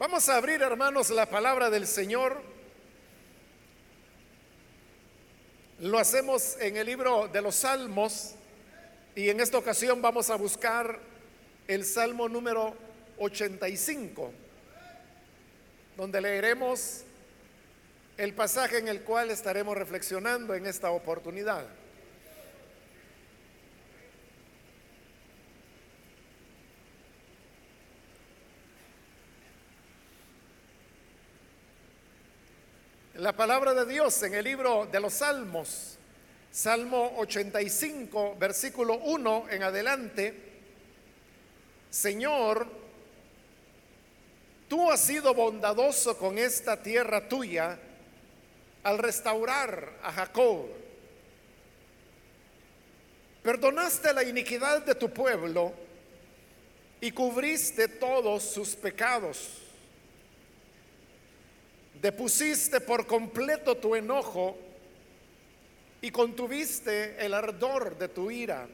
Vamos a abrir, hermanos, la palabra del Señor. Lo hacemos en el libro de los Salmos y en esta ocasión vamos a buscar el Salmo número 85, donde leeremos el pasaje en el cual estaremos reflexionando en esta oportunidad. La palabra de Dios en el libro de los Salmos, Salmo 85, versículo 1 en adelante, Señor, tú has sido bondadoso con esta tierra tuya al restaurar a Jacob. Perdonaste la iniquidad de tu pueblo y cubriste todos sus pecados depusiste por completo tu enojo y contuviste el ardor de tu ira.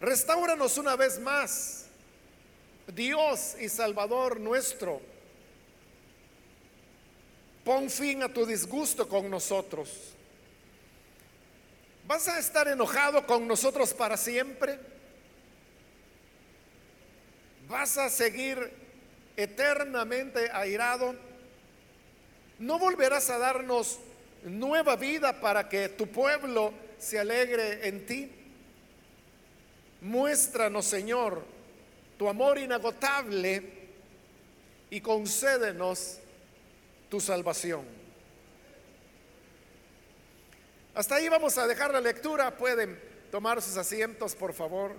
Restauranos una vez más, Dios y Salvador nuestro. Pon fin a tu disgusto con nosotros. ¿Vas a estar enojado con nosotros para siempre? ¿Vas a seguir eternamente airado, no volverás a darnos nueva vida para que tu pueblo se alegre en ti. Muéstranos, Señor, tu amor inagotable y concédenos tu salvación. Hasta ahí vamos a dejar la lectura. Pueden tomar sus asientos, por favor.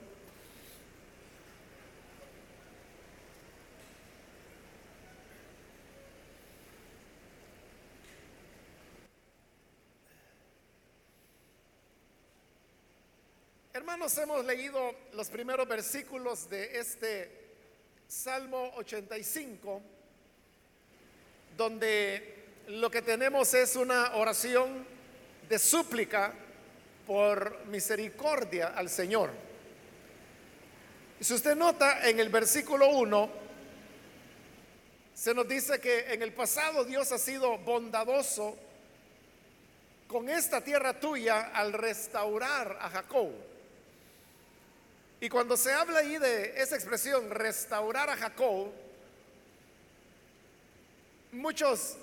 Hermanos, hemos leído los primeros versículos de este Salmo 85, donde lo que tenemos es una oración de súplica por misericordia al Señor. Si usted nota en el versículo 1, se nos dice que en el pasado Dios ha sido bondadoso con esta tierra tuya al restaurar a Jacob. Y cuando se habla ahí de esa expresión, restaurar a Jacob, muchos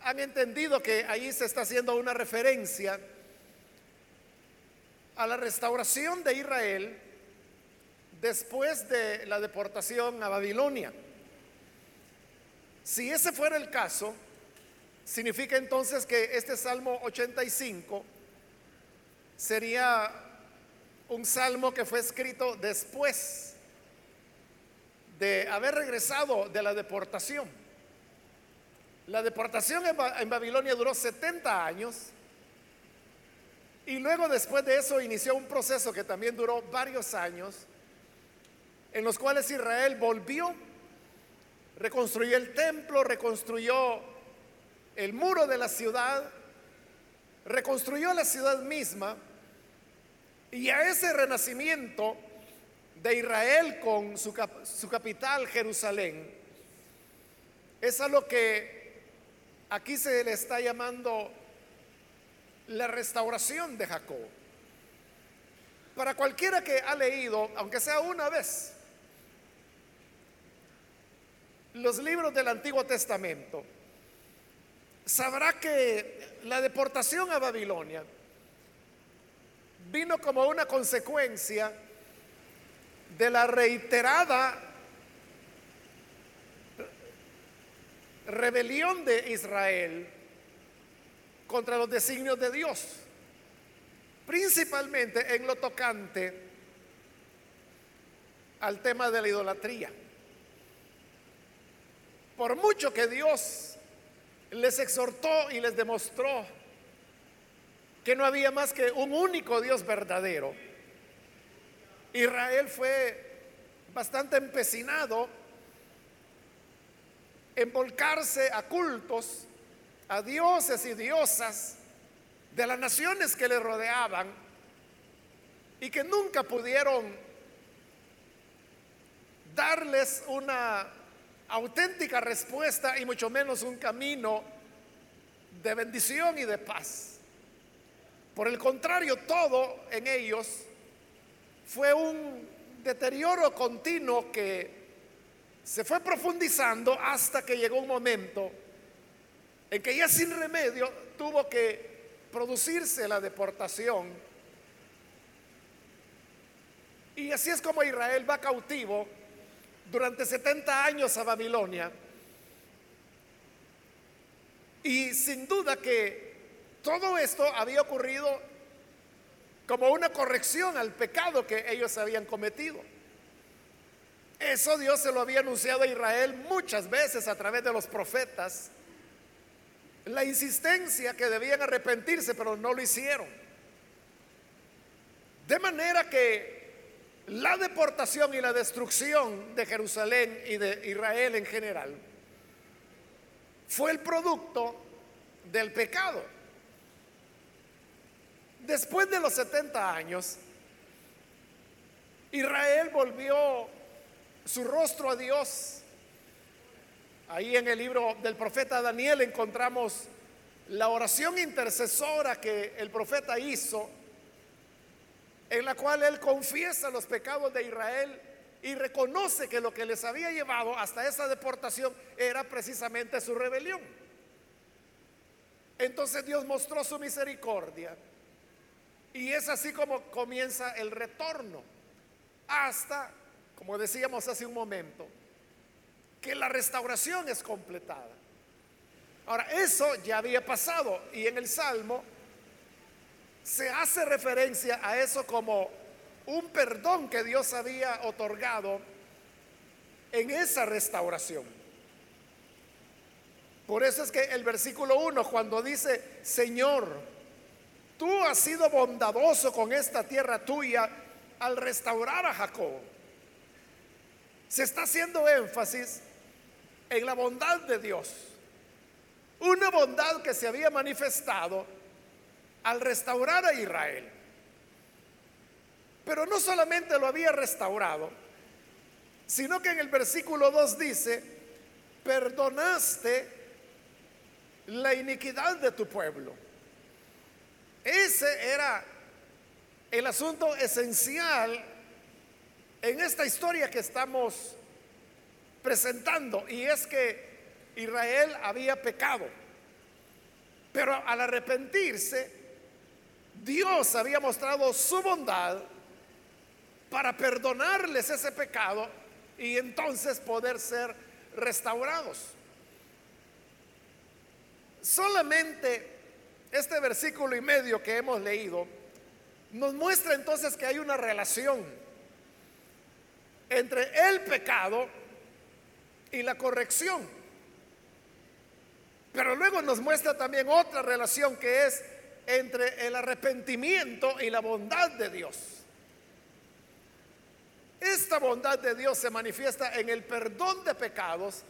han entendido que ahí se está haciendo una referencia a la restauración de Israel después de la deportación a Babilonia. Si ese fuera el caso, significa entonces que este Salmo 85 sería un salmo que fue escrito después de haber regresado de la deportación. La deportación en, Babilonia duró 70 años y luego después de eso inició un proceso que también duró varios años en los cuales Israel volvió, reconstruyó el templo, reconstruyó el muro de la ciudad, reconstruyó la ciudad misma y a ese renacimiento de Israel con su, capital Jerusalén, es a lo que aquí se le está llamando la restauración de Jacob. Para cualquiera que ha leído, aunque sea una vez, los libros del Antiguo Testamento, sabrá que la deportación a Babilonia vino como una consecuencia de la reiterada rebelión de Israel contra los designios de Dios, principalmente en lo tocante al tema de la idolatría. Por mucho que Dios les exhortó y les demostró que no había más que un único Dios verdadero. Israel fue bastante empecinado en volcarse a cultos, a dioses y diosas de las naciones que le rodeaban y que nunca pudieron darles una auténtica respuesta y mucho menos un camino de bendición y de paz. Por el contrario, todo en ellos fue un deterioro continuo que se fue profundizando hasta que llegó un momento en que ya sin remedio tuvo que producirse la deportación. Y así es como Israel va cautivo durante 70 años a Babilonia. Y sin duda que todo esto había ocurrido como una corrección al pecado que ellos habían cometido. Eso Dios se lo había anunciado a Israel muchas veces a través de los profetas. La insistencia que debían arrepentirse, pero no lo hicieron. De manera que la deportación y la destrucción de Jerusalén y de Israel en general fue el producto del pecado. Después de los 70 años, Israel volvió su rostro a Dios. Ahí en el libro del profeta Daniel encontramos la oración intercesora que el profeta hizo en la cual él confiesa los pecados de Israel y reconoce que lo que les había llevado hasta esa deportación era precisamente su rebelión. Entonces Dios mostró su misericordia y es así como comienza el retorno hasta, como decíamos hace un momento, que la restauración es completada. Ahora, eso ya había pasado y en el Salmo se hace referencia a eso como un perdón que Dios había otorgado en esa restauración. Por eso es que el versículo 1, cuando dice, Señor, tú has sido bondadoso con esta tierra tuya al restaurar a Jacob, se está haciendo énfasis en la bondad de Dios. Una bondad que se había manifestado al restaurar a Israel. Pero no solamente lo había restaurado, sino que en el versículo 2 dice, perdonaste la iniquidad de tu pueblo. Ese era el asunto esencial en esta historia que estamos presentando, y es que Israel había pecado, pero al arrepentirse, Dios había mostrado su bondad para perdonarles ese pecado y entonces poder ser restaurados. Solamente este versículo y medio que hemos leído nos muestra entonces que hay una relación entre el pecado y la corrección. Pero luego nos muestra también otra relación que es entre el arrepentimiento y la bondad de Dios. Esta bondad de Dios se manifiesta en el perdón de pecados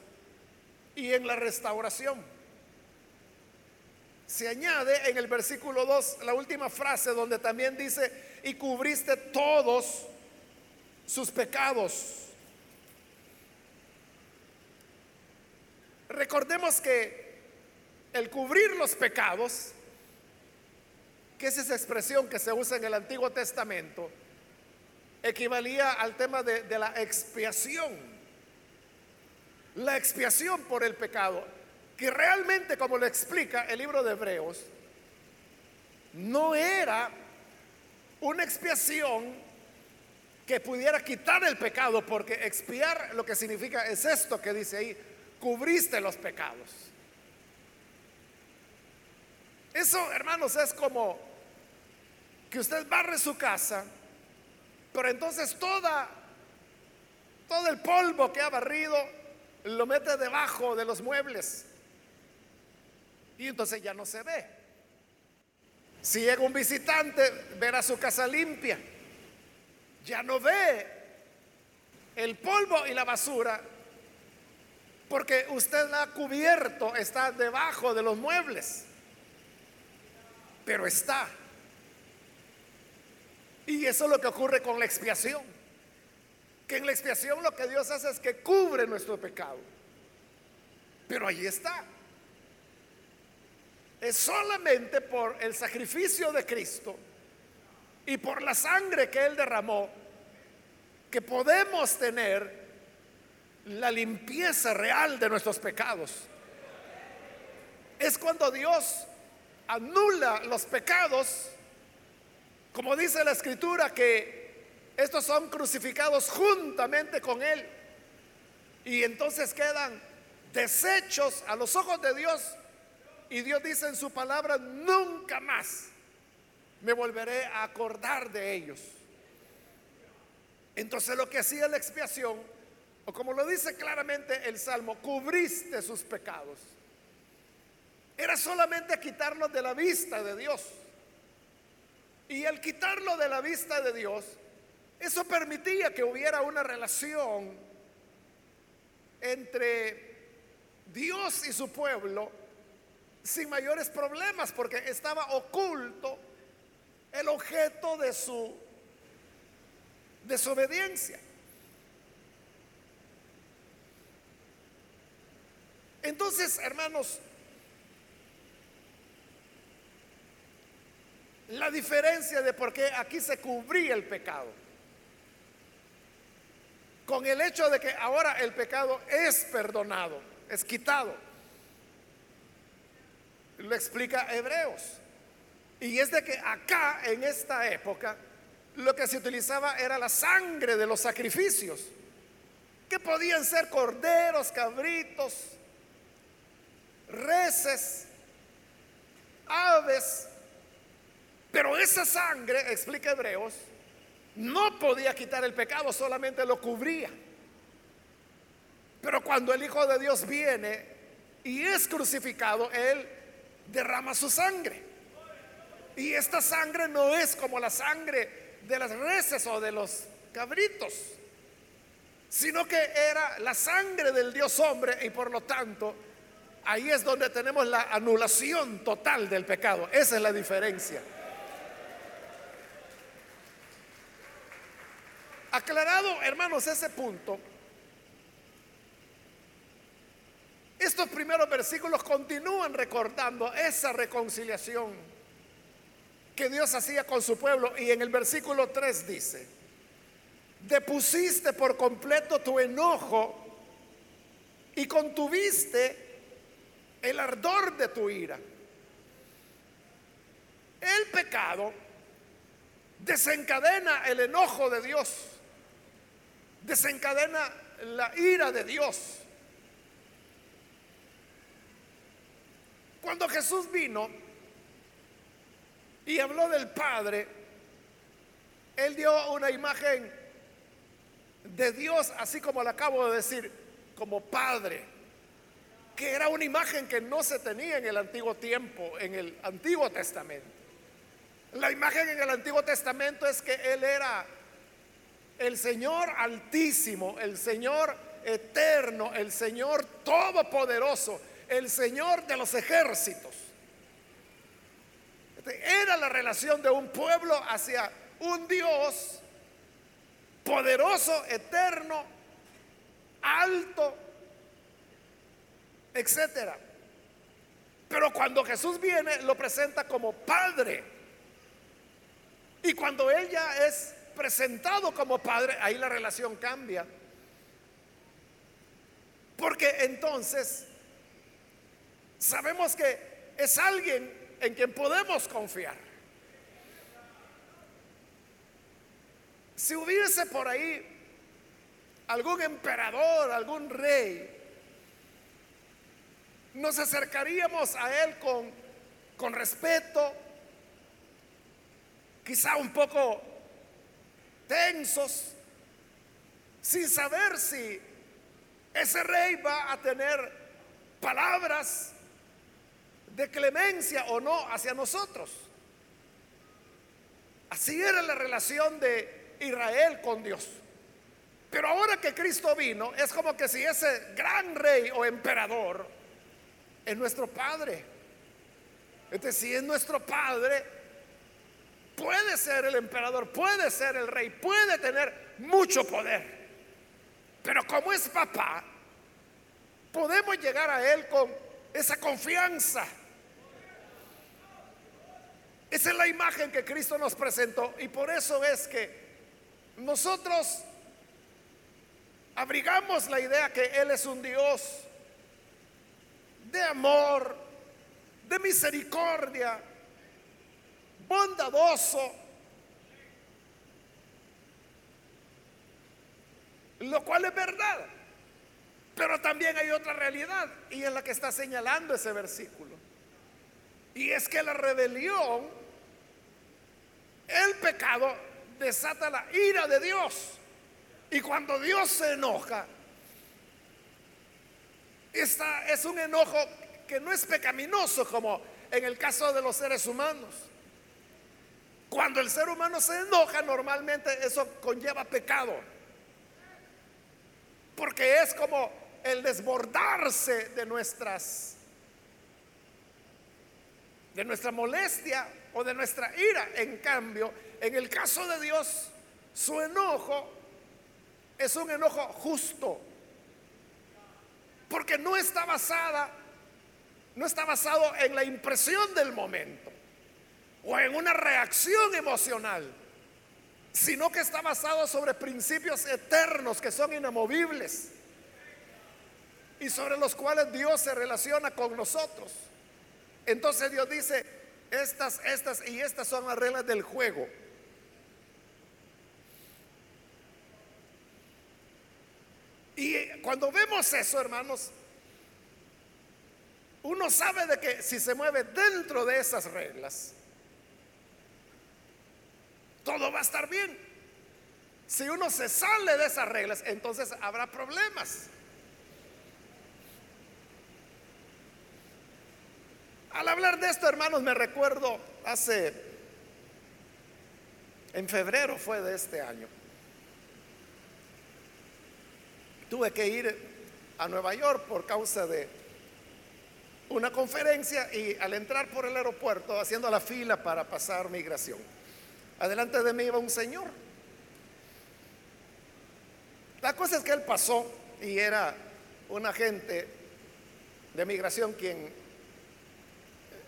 y en la restauración. Se añade en el versículo 2 la última frase donde también dice, y cubriste todos sus pecados. Recordemos que el cubrir los pecados que es esa expresión que se usa en el Antiguo Testamento, equivalía al tema de, de la expiación. La expiación por el pecado, que realmente, como lo explica el libro de Hebreos, no era una expiación que pudiera quitar el pecado, porque expiar lo que significa es esto que dice ahí, cubriste los pecados. Eso, hermanos, es como que usted barre su casa, pero entonces toda, todo el polvo que ha barrido lo mete debajo de los muebles. Y entonces ya no se ve. Si llega un visitante, verá su casa limpia. Ya no ve el polvo y la basura porque usted la ha cubierto, está debajo de los muebles. Pero está. Y eso es lo que ocurre con la expiación. que en la expiación lo que Dios hace es que cubre nuestro pecado. Pero ahí está. Es solamente por el sacrificio de Cristo y por la sangre que Él derramó que podemos tener la limpieza real de nuestros pecados. Es cuando Dios anula los pecados, como dice la escritura, que estos son crucificados juntamente con Él. Y entonces quedan desechos a los ojos de Dios. Y Dios dice en su palabra, nunca más me volveré a acordar de ellos. Entonces lo que hacía la expiación, o como lo dice claramente el Salmo, cubriste sus pecados. Era solamente quitarlos de la vista de Dios. Y al quitarlo de la vista de Dios, eso permitía que hubiera una relación entre Dios y su pueblo sin mayores problemas, porque estaba oculto el objeto de su desobediencia. Entonces, hermanos, la diferencia de por qué aquí se cubría el pecado, con el hecho de que ahora el pecado es perdonado, es quitado, lo explica Hebreos. Y es de que acá, en esta época, lo que se utilizaba era la sangre de los sacrificios, que podían ser corderos, cabritos, reses, aves, pero esa sangre, explica Hebreos, no podía quitar el pecado, solamente lo cubría. Pero cuando el Hijo de Dios viene y es crucificado, Él derrama su sangre. Y esta sangre no es como la sangre de las reses o de los cabritos, sino que era la sangre del Dios hombre y por lo tanto ahí es donde tenemos la anulación total del pecado. Esa es la diferencia. Aclarado, hermanos, ese punto, estos primeros versículos continúan recordando esa reconciliación que Dios hacía con su pueblo. Y en el versículo 3 dice, depusiste por completo tu enojo y contuviste el ardor de tu ira. El pecado desencadena el enojo de Dios, desencadena la ira de Dios. Cuando Jesús vino, y habló del Padre, él dio una imagen de Dios, así como le acabo de decir, como Padre, que era una imagen que no se tenía en el antiguo tiempo, en el Antiguo Testamento. La imagen en el Antiguo Testamento es que Él era el Señor altísimo, el Señor eterno, el Señor todopoderoso, el Señor de los ejércitos. Era la relación de un pueblo hacia un Dios poderoso, eterno, alto, etcétera. Pero cuando Jesús viene, lo presenta como Padre. Y cuando Él ya es presentado como Padre, ahí la relación cambia. Porque entonces sabemos que es alguien en quien podemos confiar. Si hubiese por ahí algún emperador, algún rey, nos acercaríamos a él con, con respeto, quizá un poco tensos, sin saber si ese rey va a tener palabras de clemencia o no hacia nosotros. Así era la relación de Israel con Dios. Pero ahora que Cristo vino, es como que si ese gran rey o emperador es nuestro Padre. Entonces, si es nuestro Padre, puede ser el emperador, puede ser el rey, puede tener mucho poder. Pero como es papá, podemos llegar a Él con esa confianza. Esa es la imagen que Cristo nos presentó y por eso es que nosotros abrigamos la idea que Él es un Dios de amor, de misericordia, bondadoso, lo cual es verdad. Pero también hay otra realidad y es la que está señalando ese versículo. Y es que la rebelión, el pecado, desata la ira de Dios. Y cuando Dios se enoja, esta es un enojo que no es pecaminoso como en el caso de los seres humanos. Cuando el ser humano se enoja, normalmente eso conlleva pecado. Porque es como el desbordarse de nuestras de nuestra molestia o de nuestra ira. En cambio, en el caso de Dios, su enojo es un enojo justo, porque no está basada, no está basado en la impresión del momento o en una reacción emocional, sino que está basado sobre principios eternos que son inamovibles y sobre los cuales Dios se relaciona con nosotros. Entonces Dios dice, estas, estas y estas son las reglas del juego. Y cuando vemos eso, hermanos, uno sabe de que si se mueve dentro de esas reglas, todo va a estar bien. Si uno se sale de esas reglas, entonces habrá problemas. Al hablar de esto, hermanos, me recuerdo hace, en febrero fue de este año, tuve que ir a Nueva York por causa de una conferencia y al entrar por el aeropuerto haciendo la fila para pasar migración, adelante de mí iba un señor. La cosa es que él pasó y era un agente de migración quien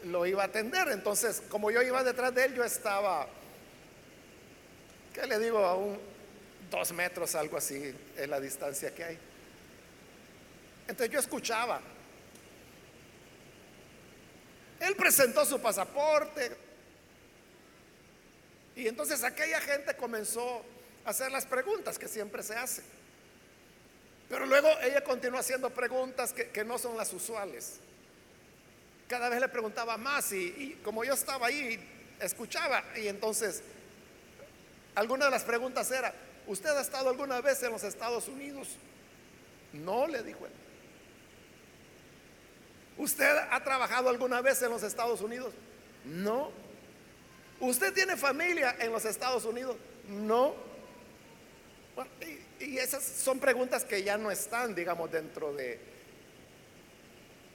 lo iba a atender. Entonces, como yo iba detrás de él, yo estaba, ¿qué le digo? A un dos metros, algo así, en la distancia que hay. Entonces yo escuchaba. Él presentó su pasaporte. Y entonces aquella gente comenzó a hacer las preguntas que siempre se hacen. Pero luego ella continuó haciendo preguntas que, no son las usuales. Cada vez le preguntaba más y, y como yo estaba ahí, escuchaba. Y entonces, alguna de las preguntas era, ¿Usted ha estado alguna vez en los Estados Unidos? No, le dijo él. ¿Usted ha trabajado alguna vez en los Estados Unidos? No. ¿Usted tiene familia en los Estados Unidos? No. y, y, esas son preguntas que ya no están, digamos, dentro de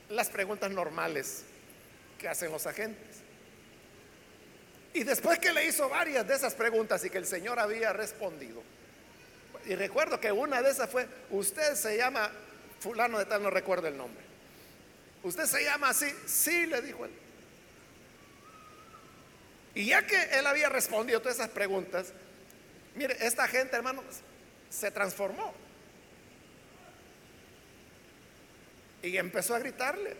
las preguntas normales que hacen los agentes. Y después que le hizo varias de esas preguntas y que el Señor había respondido, y recuerdo que una de esas fue, usted se llama fulano de tal, no recuerdo el nombre. ¿Usted se llama así? Sí, le dijo él. Y ya que él había respondido todas esas preguntas, mire, esta gente, hermano, se transformó. Y empezó a gritarle.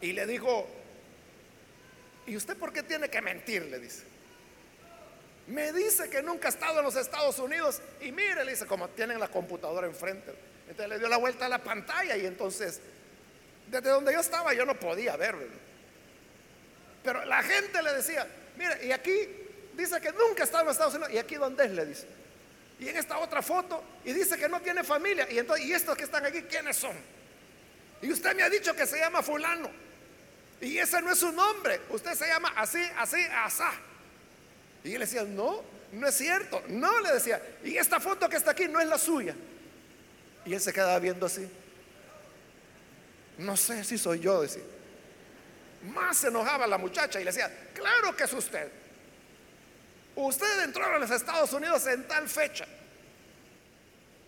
Y le dijo, ¿y usted por qué tiene que mentir? Le dice. Me dice que nunca ha estado en los Estados Unidos y mire, le dice, como tienen la computadora enfrente. Entonces le dio la vuelta a la pantalla y entonces, desde donde yo estaba, yo no podía ver. Pero la gente le decía, mire, y aquí dice que nunca ha estado en los Estados Unidos. ¿Y aquí dónde es? Le dice. Y en esta otra foto, y dice que no tiene familia. Y entonces, ¿y estos que están aquí, quiénes son? Y usted me ha dicho que se llama fulano. Y ese no es su nombre. Usted se llama así, así, asá. Y él decía, no, no es cierto. No, le decía, y esta foto que está aquí no es la suya. Y él se quedaba viendo así. No sé si soy yo, decía. Más se enojaba la muchacha y le decía, claro que es usted. Usted entró a los Estados Unidos en tal fecha.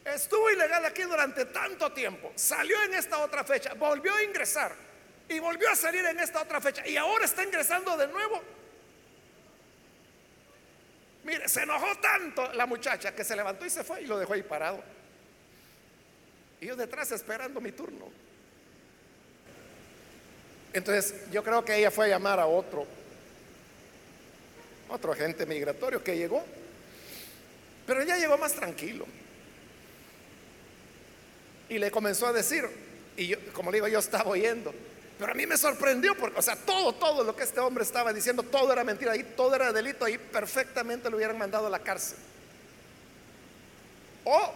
estuvo ilegal aquí durante tanto tiempo, salió en esta otra fecha, volvió a ingresar y volvió a salir en esta otra fecha y ahora está ingresando de nuevo. Mire, se enojó tanto la muchacha que se levantó y se fue y lo dejó ahí parado. Y yo detrás esperando mi turno. Entonces yo creo que ella fue a llamar a otro, otro agente migratorio que llegó. Pero ella llegó más tranquilo. Y le comenzó a decir, y yo, como le digo, yo estaba oyendo. Pero a mí me sorprendió porque, o sea, todo, todo lo que este hombre estaba diciendo, todo era mentira, ahí todo era delito, ahí perfectamente lo hubieran mandado a la cárcel. O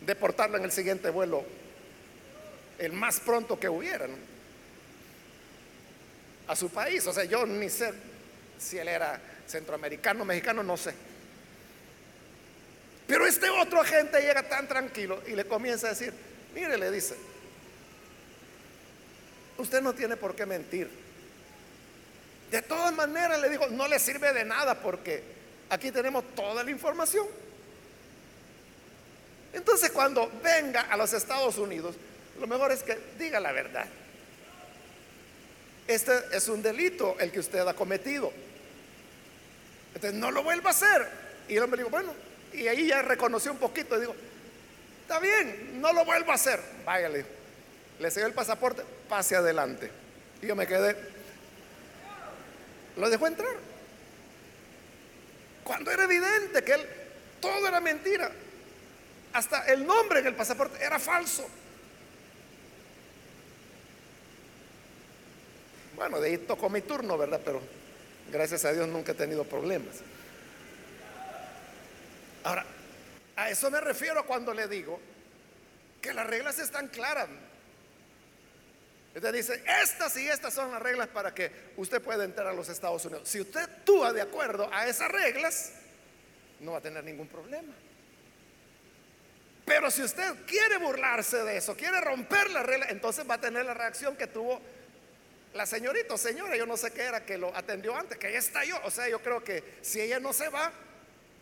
deportarlo en el siguiente vuelo, el más pronto que hubiera, a su país. O sea, yo ni sé si él era centroamericano, mexicano, no sé. Pero este otro agente llega tan tranquilo y le comienza a decir, mire, le dice, usted no tiene por qué mentir. De todas maneras, le dijo, no le sirve de nada porque aquí tenemos toda la información. Entonces, cuando venga a los Estados Unidos, lo mejor es que diga la verdad. Este es un delito el que usted ha cometido. Entonces, no lo vuelva a hacer. Y el hombre dijo, bueno, y ahí ya reconoció un poquito y digo, está bien, no lo vuelvo a hacer. Váyale. Le siguió el pasaporte, pase adelante. Y yo me quedé. Lo dejó entrar. Cuando era evidente que él, todo era mentira. Hasta el nombre en el pasaporte era falso. Bueno, de ahí tocó mi turno, ¿verdad? Pero gracias a Dios nunca he tenido problemas. Ahora, a eso me refiero cuando le digo que las reglas están claras. Usted dice, estas y estas son las reglas para que usted pueda entrar a los Estados Unidos. Si usted actúa de acuerdo a esas reglas, no va a tener ningún problema. Pero si usted quiere burlarse de eso, quiere romper la regla, entonces va a tener la reacción que tuvo la señorita señora, yo no sé qué era, que lo atendió antes, que ella estalló. O sea, yo creo que si ella no se va,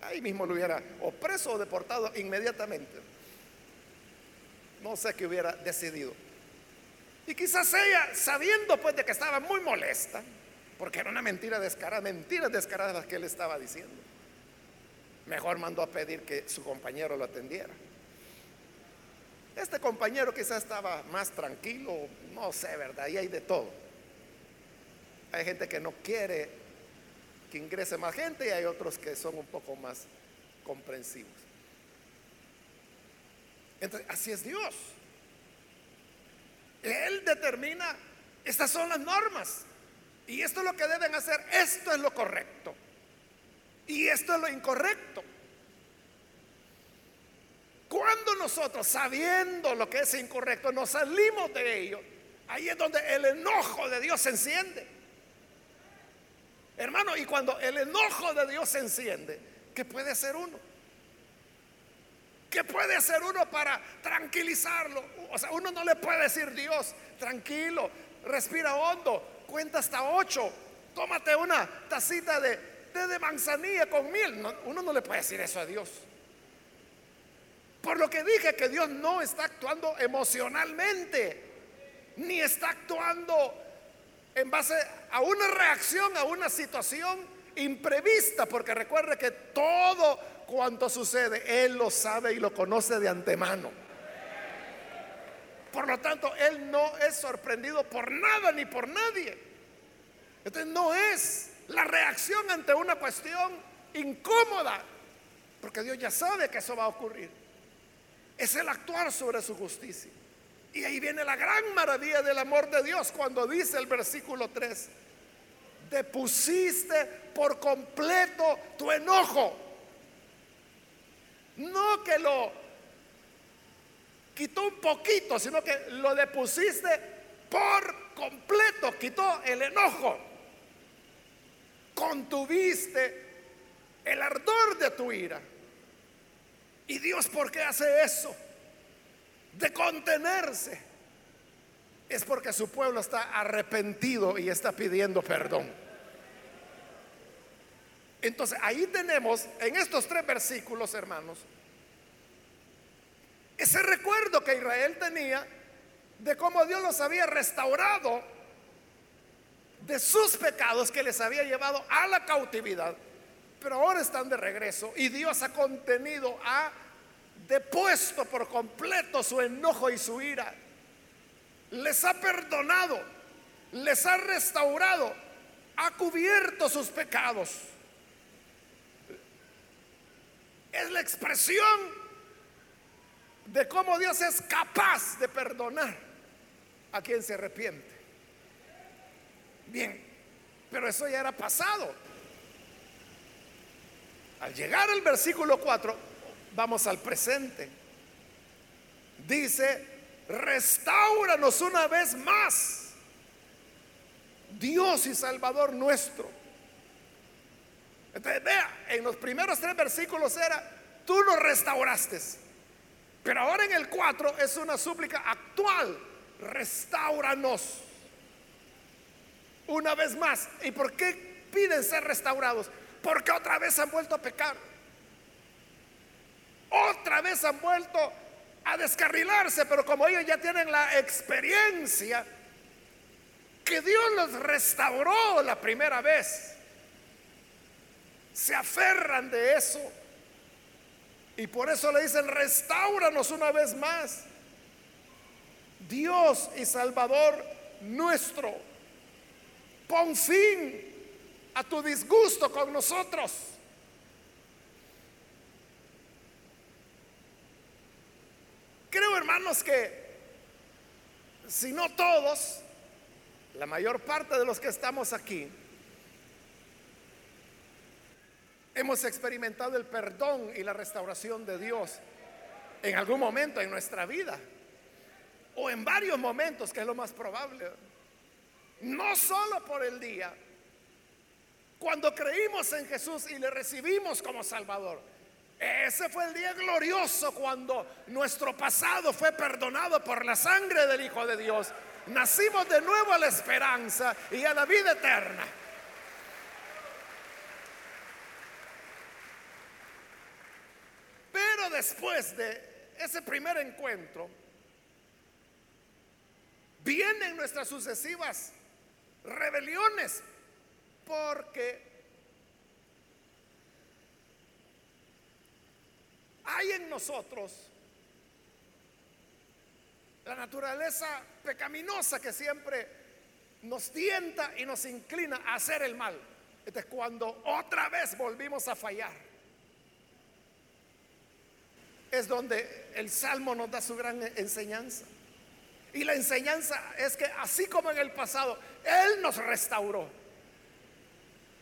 ahí mismo lo hubiera o preso o deportado inmediatamente. No sé qué hubiera decidido. Y quizás ella, sabiendo pues de que estaba muy molesta, porque era una mentira descarada, mentiras descaradas las que él estaba diciendo, mejor mandó a pedir que su compañero lo atendiera. Este compañero quizás estaba más tranquilo, no sé, ¿verdad? Y hay de todo. Hay gente que no quiere que ingrese más gente y hay otros que son un poco más comprensivos. Entonces, así es Dios. Él determina, estas son las normas. Y esto es lo que deben hacer, esto es lo correcto. Y esto es lo incorrecto. Cuando nosotros, sabiendo lo que es incorrecto, nos salimos de ello, ahí es donde el enojo de Dios se enciende. Hermano, y cuando el enojo de Dios se enciende, ¿qué puede hacer uno? ¿Qué puede hacer uno para tranquilizarlo? O sea, uno no le puede decir, Dios, tranquilo, respira hondo, cuenta hasta ocho, tómate una tacita de, de, manzanilla con miel. uno no le puede decir eso a Dios. Por lo que dije que Dios no está actuando emocionalmente, ni está actuando en base a una reacción, a una situación imprevista, porque recuerde que todo cuanto sucede, Él lo sabe y lo conoce de antemano. Por lo tanto, Él no es sorprendido por nada ni por nadie. Entonces no es la reacción ante una cuestión incómoda, porque Dios ya sabe que eso va a ocurrir es el actuar sobre su justicia. Y ahí viene la gran maravilla del amor de Dios cuando dice el versículo 3, depusiste por completo tu enojo. No que lo quitó un poquito, sino que lo depusiste por completo, quitó el enojo. Contuviste el ardor de tu ira ¿Y Dios por qué hace eso? De contenerse. Es porque su pueblo está arrepentido y está pidiendo perdón. Entonces ahí tenemos, en estos tres versículos, hermanos, ese recuerdo que Israel tenía de cómo Dios los había restaurado de sus pecados que les había llevado a la cautividad, pero ahora están de regreso y Dios ha contenido, ha depuesto por completo su enojo y su ira. Les ha perdonado, les ha restaurado, ha cubierto sus pecados. Es la expresión de cómo Dios es capaz de perdonar a quien se arrepiente. Bien, pero eso ya era pasado. Al llegar al versículo 4, vamos al presente. Dice, restauranos una vez más, Dios y Salvador nuestro. Entonces, vea, en los primeros tres versículos era, tú nos restauraste. Pero ahora en el 4 es una súplica actual, restauranos. Una vez más. ¿Y por qué piden ser restaurados? Porque otra vez han vuelto a pecar. Otra vez han vuelto a descarrilarse, pero como ellos ya tienen la experiencia que Dios los restauró la primera vez, se aferran de eso. Y por eso le dicen, restauranos una vez más. Dios y Salvador nuestro, pon fin a tu disgusto con nosotros. Creo, hermanos, que si no todos, la mayor parte de los que estamos aquí, hemos experimentado el perdón y la restauración de Dios en algún momento en nuestra vida, o en varios momentos, que es lo más probable. No solo por el día, cuando creímos en Jesús y le recibimos como Salvador. Ese fue el día glorioso cuando nuestro pasado fue perdonado por la sangre del Hijo de Dios. Nacimos de nuevo a la esperanza y a la vida eterna. Pero después de ese primer encuentro, vienen nuestras sucesivas rebeliones porque hay en nosotros la naturaleza pecaminosa que siempre nos tienta y nos inclina a hacer el mal. es cuando otra vez volvimos a fallar, es donde el Salmo nos da su gran enseñanza. Y la enseñanza es que así como en el pasado, Él nos restauró.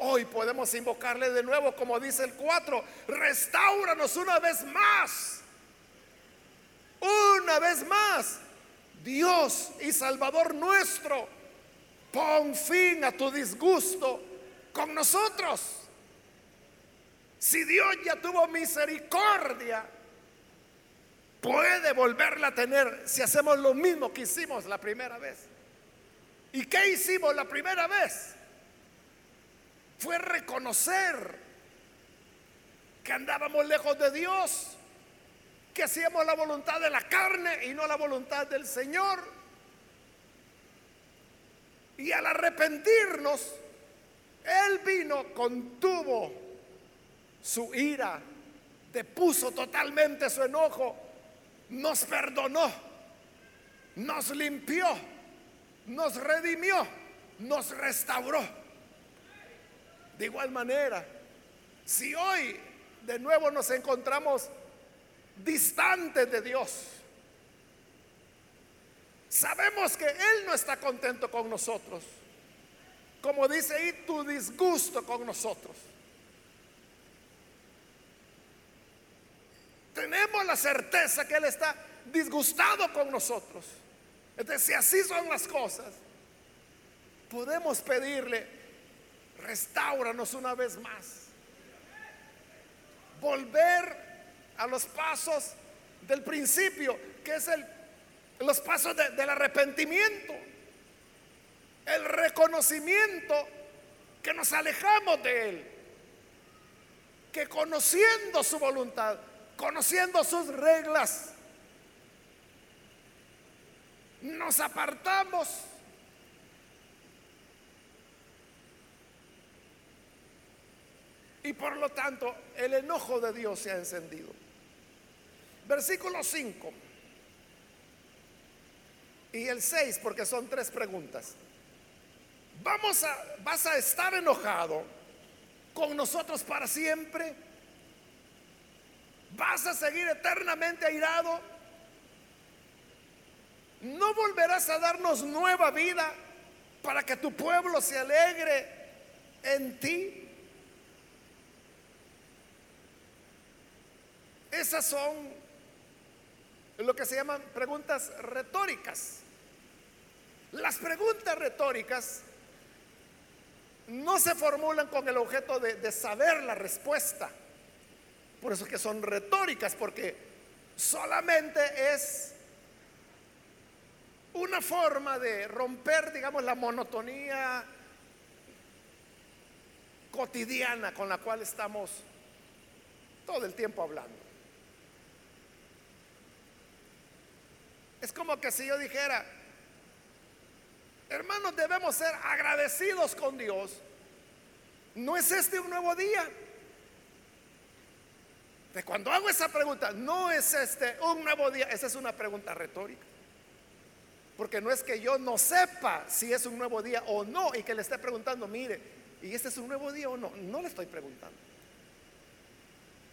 Hoy podemos invocarle de nuevo, como dice el 4, restauranos una vez más. Una vez más, Dios y Salvador nuestro, pon fin a tu disgusto con nosotros. Si Dios ya tuvo misericordia, puede volverla a tener si hacemos lo mismo que hicimos la primera vez. ¿Y qué hicimos la primera vez? Fue reconocer que andábamos lejos de Dios, que hacíamos la voluntad de la carne y no la voluntad del Señor. Y al arrepentirnos, Él vino, contuvo su ira, depuso totalmente su enojo nos perdonó, nos limpió, nos redimió, nos restauró. De igual manera, si hoy de nuevo nos encontramos distantes de Dios, sabemos que Él no está contento con nosotros. Como dice ahí, tu disgusto con nosotros. tenemos la certeza que Él está disgustado con nosotros. Entonces, si así son las cosas, podemos pedirle, restauranos una vez más. Volver a los pasos del principio, que es el, los pasos del arrepentimiento, el reconocimiento que nos alejamos de Él, que conociendo su voluntad, conociendo sus reglas, nos apartamos. Y por lo tanto, el enojo de Dios se ha encendido. Versículo 5 y el 6, porque son tres preguntas. Vamos a, vas a estar enojado con nosotros para siempre. Vas a seguir eternamente airado. No volverás a darnos nueva vida para que tu pueblo se alegre en ti. Esas son lo que se llaman preguntas retóricas. Las preguntas retóricas no se formulan con el objeto de, saber la respuesta. Por eso que son retóricas, porque solamente es una forma de romper, digamos, la monotonía cotidiana con la cual estamos todo el tiempo hablando. Es como que si yo dijera, hermanos, debemos ser agradecidos con Dios. ¿No es este un nuevo día? De cuando hago esa pregunta, ¿no es este un nuevo día? Esa es una pregunta retórica. Porque no es que yo no sepa si es un nuevo día o no y que le esté preguntando, mire, ¿y este es un nuevo día o no? No le estoy preguntando.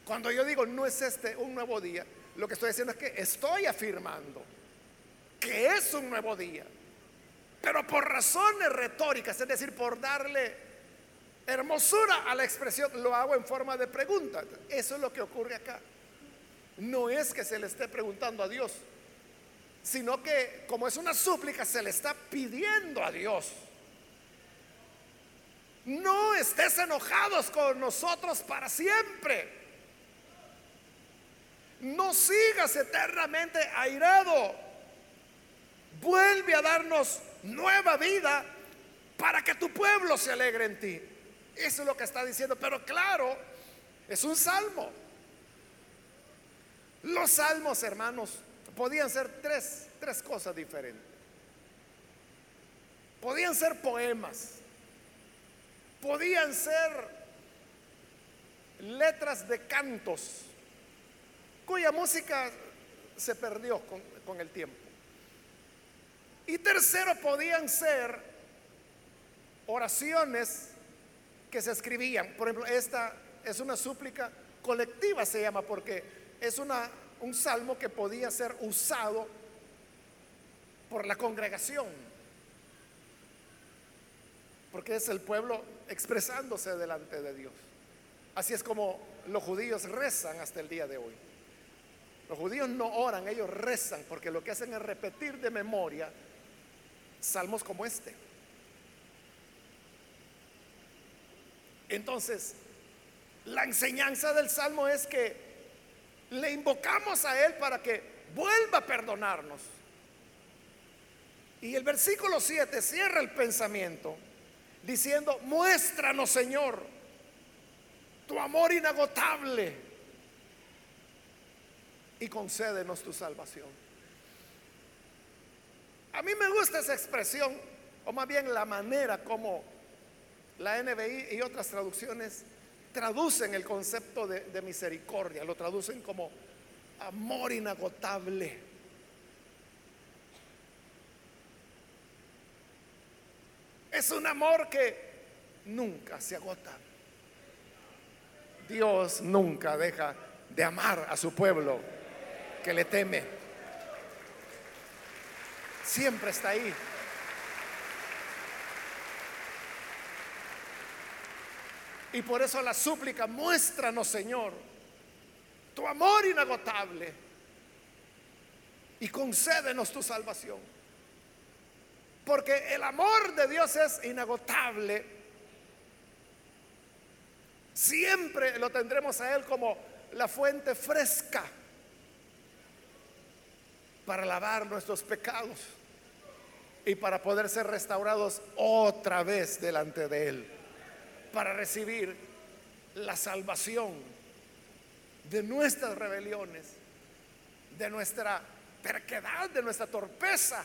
Cuando yo digo, no es este un nuevo día, lo que estoy diciendo es que estoy afirmando que es un nuevo día, pero por razones retóricas, es decir, por darle hermosura a la expresión, lo hago en forma de pregunta. Eso es lo que ocurre acá. No es que se le esté preguntando a Dios, sino que como es una súplica, se le está pidiendo a Dios. No estés enojados con nosotros para siempre. No sigas eternamente airado vuelve a darnos nueva vida para que tu pueblo se alegre en ti. Eso es lo que está diciendo. Pero claro, es un salmo. Los salmos, hermanos, podían ser tres, tres cosas diferentes. Podían ser poemas. Podían ser letras de cantos cuya música se perdió con, con el tiempo. Y tercero, podían ser oraciones que se escribían. Por ejemplo, esta es una súplica colectiva, se llama, porque es una, un salmo que podía ser usado por la congregación. Porque es el pueblo expresándose delante de Dios. Así es como los judíos rezan hasta el día de hoy. Los judíos no oran, ellos rezan, porque lo que hacen es repetir de memoria salmos como este. Entonces, la enseñanza del salmo es que le invocamos a Él para que vuelva a perdonarnos. Y el versículo 7 cierra el pensamiento diciendo, muéstranos Señor tu amor inagotable y concédenos tu salvación. A mí me gusta esa expresión, o más bien la manera como la NBI y otras traducciones traducen el concepto de, misericordia, lo traducen como amor inagotable. Es un amor que nunca se agota. Dios nunca deja de amar a su pueblo que le teme siempre está ahí. Y por eso la súplica, muéstranos Señor, tu amor inagotable y concédenos tu salvación. Porque el amor de Dios es inagotable. Siempre lo tendremos a Él como la fuente fresca para lavar nuestros pecados y para poder ser restaurados otra vez delante de Él, para recibir la salvación de nuestras rebeliones, de nuestra terquedad, de nuestra torpeza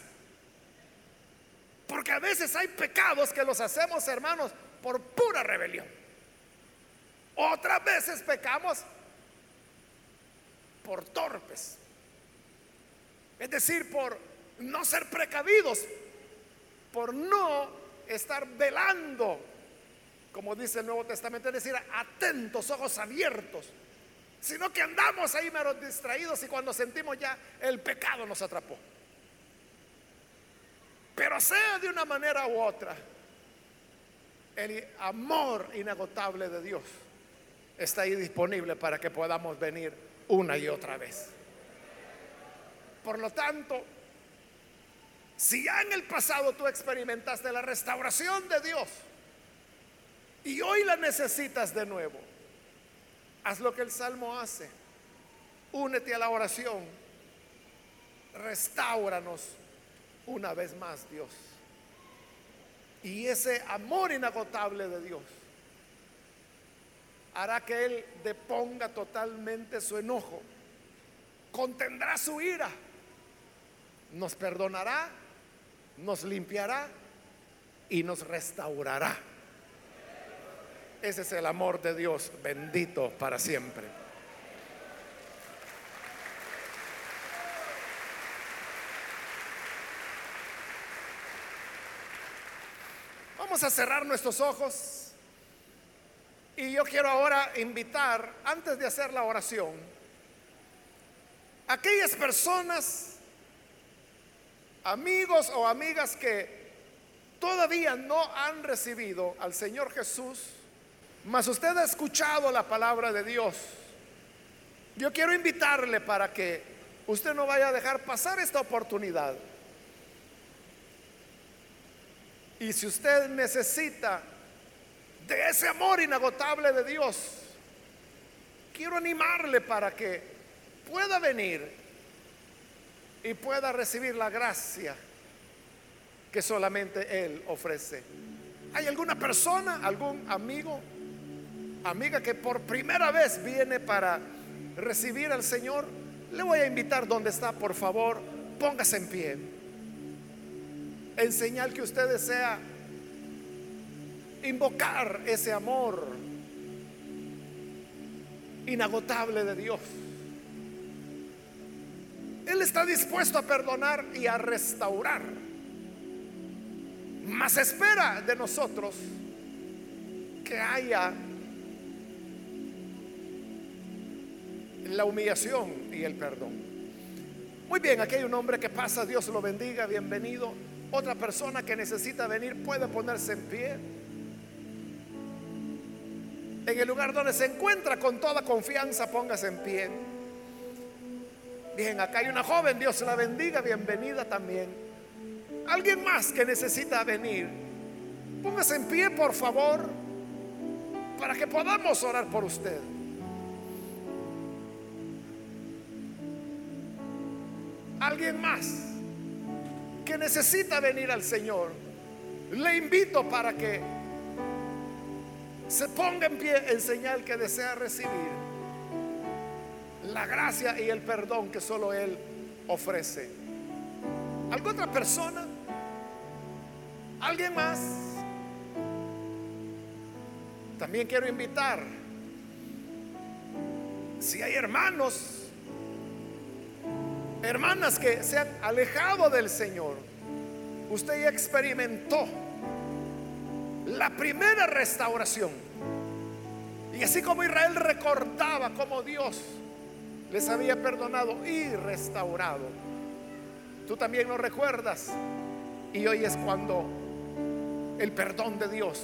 Porque a veces hay pecados que los hacemos, hermanos, por pura rebelión. Otras veces pecamos por torpes. Es decir, por no ser precavidos, por no estar velando, como dice el Nuevo Testamento, es decir, atentos, ojos abiertos, sino que andamos ahí menos distraídos y cuando sentimos ya el pecado nos atrapó. Pero sea de una manera u otra, el amor inagotable de Dios está ahí disponible para que podamos venir una y otra vez. Por lo tanto, si ya en el pasado tú experimentaste la restauración de Dios y hoy la necesitas de nuevo, haz lo que el Salmo hace. Únete a la oración. Restauranos una vez más, Dios. Y ese amor inagotable de Dios hará que Él deponga totalmente su enojo, contendrá su ira, nos perdonará, nos limpiará y nos restaurará. Ese es el amor de Dios, bendito para siempre. Vamos a cerrar nuestros ojos. Y yo quiero ahora invitar, antes de hacer la oración, aquellas personas, amigos o amigas que todavía no han recibido al Señor Jesús, mas usted ha escuchado la palabra de Dios. Yo quiero invitarle para que usted no vaya a dejar pasar esta oportunidad. Y si usted necesita de ese amor inagotable de Dios, quiero animarle para que pueda venir y pueda recibir la gracia que solamente Él ofrece. ¿Hay alguna persona, algún amigo, amiga que por primera vez viene para recibir al Señor? Le voy a invitar donde está, por favor, póngase en pie. En señal que usted desea invocar ese amor inagotable de Dios. Él está dispuesto a perdonar y a restaurar. Mas espera de nosotros que haya la humillación y el perdón. Muy bien, aquí hay un hombre que pasa, Dios lo bendiga, bienvenido. Otra persona que necesita venir puede ponerse en pie en el lugar donde se encuentra con toda confianza, póngase en pie. Bien, acá hay una joven, Dios la bendiga, bienvenida también. Alguien más que necesita venir, póngase en pie, por favor, para que podamos orar por usted. Alguien más que necesita venir al Señor, le invito para que se ponga en pie en señal que desea recibir la gracia y el perdón que solo Él ofrece. ¿Alguna otra persona? ¿Alguien más? También quiero invitar, si hay hermanos, hermanas que se han alejado del Señor, usted ya experimentó la primera restauración. Y así como Israel recordaba cómo Dios les había perdonado y restaurado, tú también lo recuerdas. Y hoy es cuando el perdón de Dios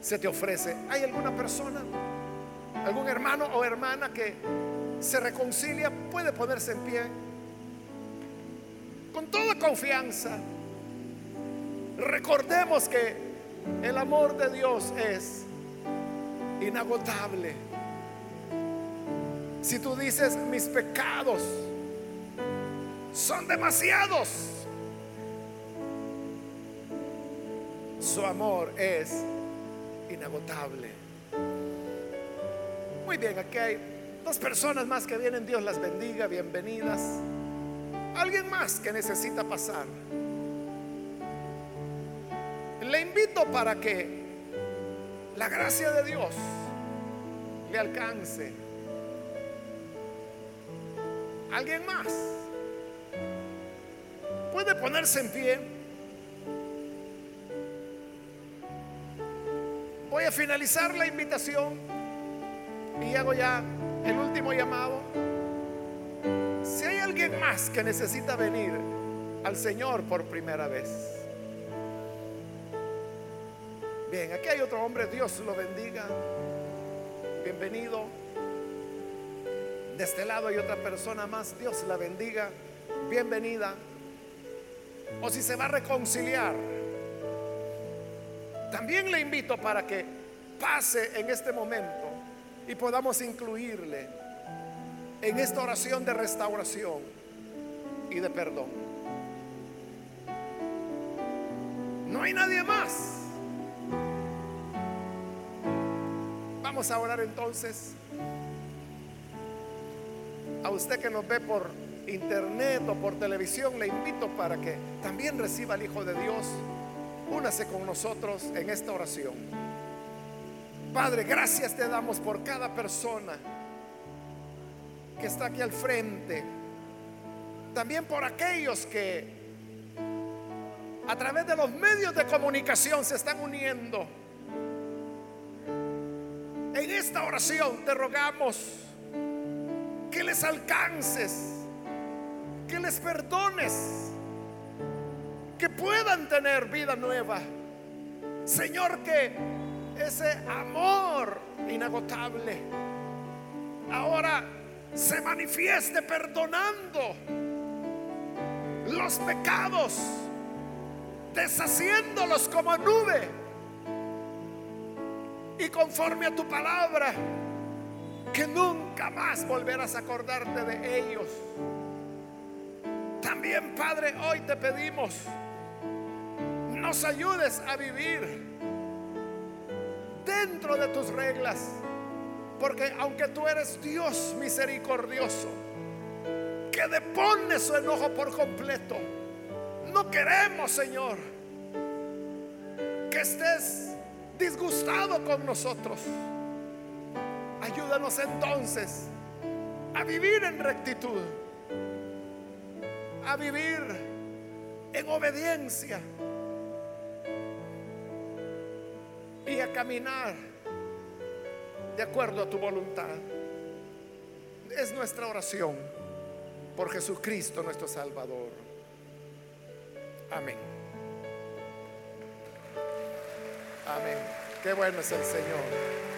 se te ofrece. ¿Hay alguna persona, algún hermano o hermana que se reconcilia? Puede ponerse en pie. Con toda confianza. Recordemos que el amor de Dios es inagotable. Si tú dices, mis pecados son demasiados, su amor es inagotable. Muy bien, aquí hay dos personas más que vienen, Dios las bendiga, bienvenidas. Alguien más que necesita pasar. Le invito para que la gracia de Dios le alcance. ¿Alguien más? Puede ponerse en pie. Voy a finalizar la invitación y hago ya el último llamado. Si hay alguien más que necesita venir al Señor por primera vez. Bien, aquí hay otro hombre, Dios lo bendiga. Bienvenido. De este lado hay otra persona más, Dios la bendiga. Bienvenida. O si se va a reconciliar, también le invito para que pase en este momento y podamos incluirle en esta oración de restauración y de perdón. No hay nadie más. Vamos a orar entonces. A usted que nos ve por internet o por televisión, le invito para que también reciba al Hijo de Dios. Únase con nosotros en esta oración. Padre, gracias te damos por cada persona que está aquí al frente. También por aquellos que a través de los medios de comunicación se están uniendo. En esta oración te rogamos que les alcances, que les perdones, que puedan tener vida nueva. Señor, que ese amor inagotable ahora se manifieste perdonando los pecados, deshaciéndolos como nube. Y conforme a tu palabra, que nunca más volverás a acordarte de ellos. También, Padre, hoy te pedimos, nos ayudes a vivir dentro de tus reglas. Porque aunque tú eres Dios misericordioso, que depone su enojo por completo, no queremos, Señor, que estés disgustado con nosotros. Ayúdanos entonces a vivir en rectitud, a vivir en obediencia y a caminar de acuerdo a tu voluntad. Es nuestra oración por Jesucristo nuestro Salvador. Amén. Amén. Qué bueno es el Señor.